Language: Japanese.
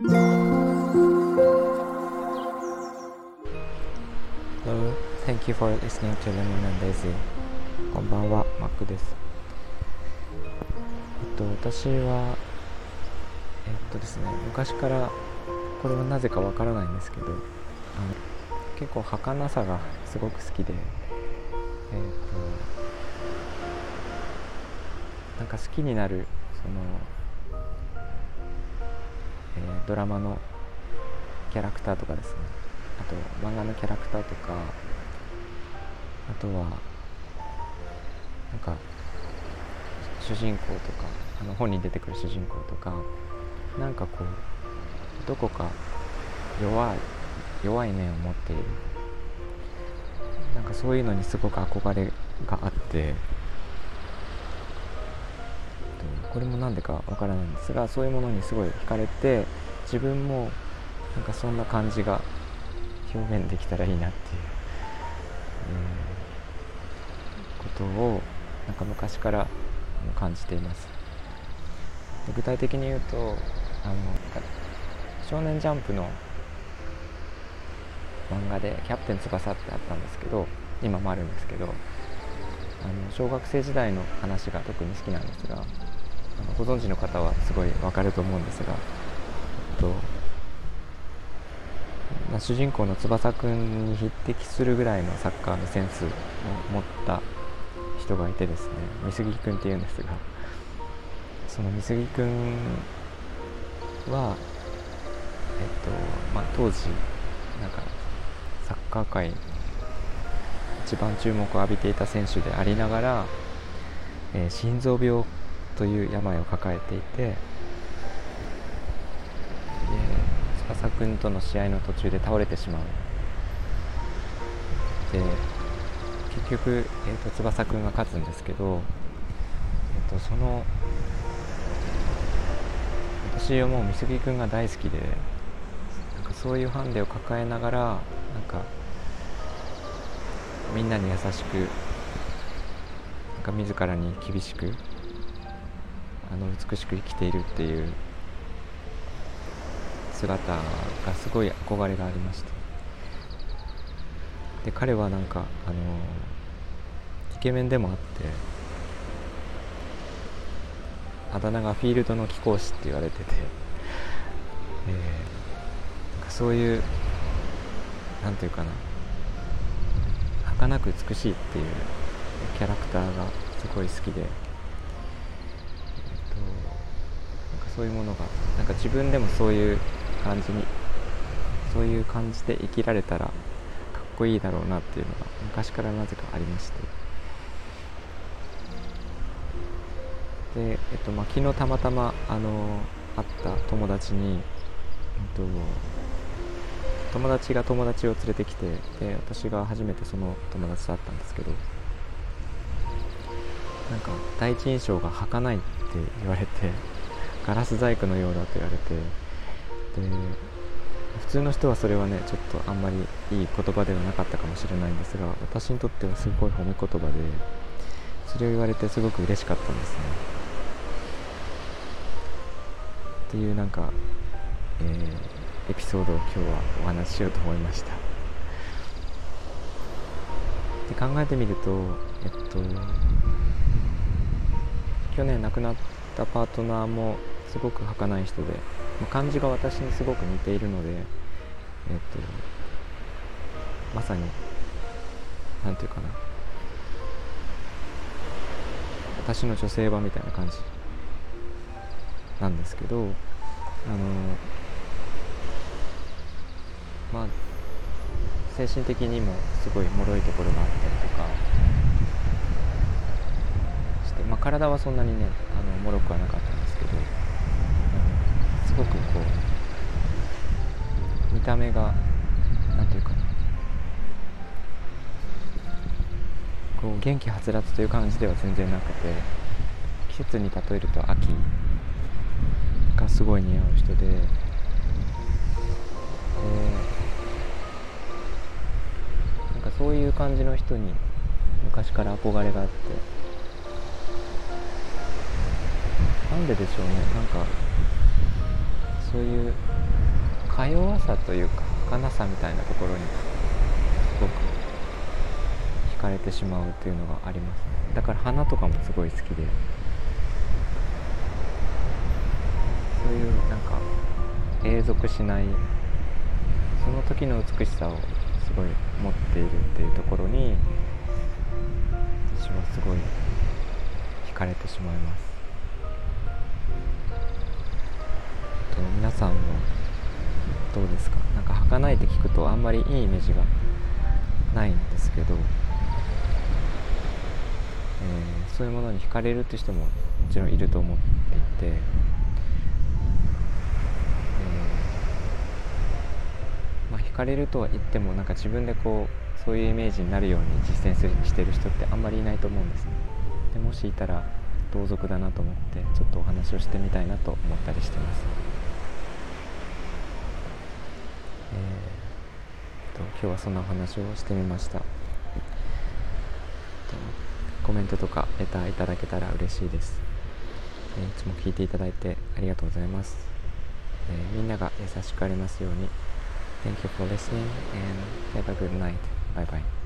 Hello, thank you for listening to Lemon and Daisy. こんばんは、マックです。えっと、私はえっとですね、昔からこれはなぜかわからないんですけどあの結構儚さがすごく好きでえっとなんか好きになるその、ドラマのキャラクターとかですね。あと漫画のキャラクターとかあとはなんか主人公とかあの本に出てくる主人公とかなんかこうどこか弱い弱い面を持っている。なんかそういうのにすごく憧れがあって。これもなんでかわからないんですがそういうものにすごい惹かれて自分もなんかそんな感じが表現できたらいいなっていう、えーことをなんか昔から感じています具体的に言うとあの少年ジャンプの漫画で「キャプテン翼」ってあったんですけど今もあるんですけどあの小学生時代の話が特に好きなんですがあのご存知の方はすごいわかると思うんですが、とまあ主人公の翼くんに匹敵するぐらいのサッカーのセンスを持った人がいてですね美杉くんっていうんですがその美杉くんはえっとまあ当時なんかサッカー界一番注目を浴びていた選手でありながら、えー心臓病という病を抱えていてで翼くんとの試合の途中で倒れてしまう。で結局、えー、と翼くんが勝つんですけど、えー、とその私はもう美杉くんが大好きでなんかそういうハンデを抱えながらなんかみんなに優しくなんか自らに厳しくあの美しく生きているっていう姿がすごい憧れがありまして。で彼はなんかあのイケメンでもあってあだ名がフィールドの貴公子って言われてて、えーなんかそういうなんていうかな儚く美しいっていうキャラクターがすごい好きで、えっとなんかそういうものがなんか自分でもそういう感じにそういう感じで生きられたらかっこいいだろうなっていうのが昔からなぜかありまして。で、えっとまあ、昨日たまたまあの会った友達に、えっと、友達が友達を連れてきてで私が初めてその友達と会ったんですけどなんか第一印象が儚いって言われてガラス細工のようだと言われて普通の人はそれはねちょっとあんまりいい言葉ではなかったかもしれないんですが私にとってはすごい褒め言葉でそれを言われてすごく嬉しかったんですね。っていうなんか、えーエピソードを今日はお話ししようと思いました。で考えてみるとえっと去年亡くなったパートナーもすごく儚い人でまあ感じが私にすごく似ているのでえっとまさになんていうかな。私の女性版みたいな感じなんですけどあのまあ精神的にもすごい脆いところがあったりとかして、まあ、体はそんなにねあの脆くはなかったんですけど、うんすごくこ目がなんていうかなこう元気はつらつという感じでは全然なくて季節に例えると秋がすごい似合う人で。でなんかそういう感じの人に昔から憧れがあってなんででしょうねなんかそういうか弱さというか儚さみたいなところにすごく惹かれてしまうというのがありますね。だから花とかもすごい好きで。そういうなんか永続しないその時の美しさをすごい持っているっていうところに私はすごい惹かれてしまいます。皆さんもどうですか？なんか儚いって聞くとあんまりいいイメージがないんですけど、えー、そういうものに惹かれるって人ももちろんいると思っていて、えー、まあ、惹かれるとは言ってもなんか自分でこうそういうイメージになるように実践するしてる人ってあんまりいないと思うんですね。でもしいたら同族だなと思ってちょっとお話をしてみたいなと思ったりしてます。と今日はそんなお話をしてみましたコメントとかレターいただけたら嬉しいです、えいつも聞いていただいてありがとうございます、えー、みんなが優しくありますように Thank you for listening and have a good night. Bye bye.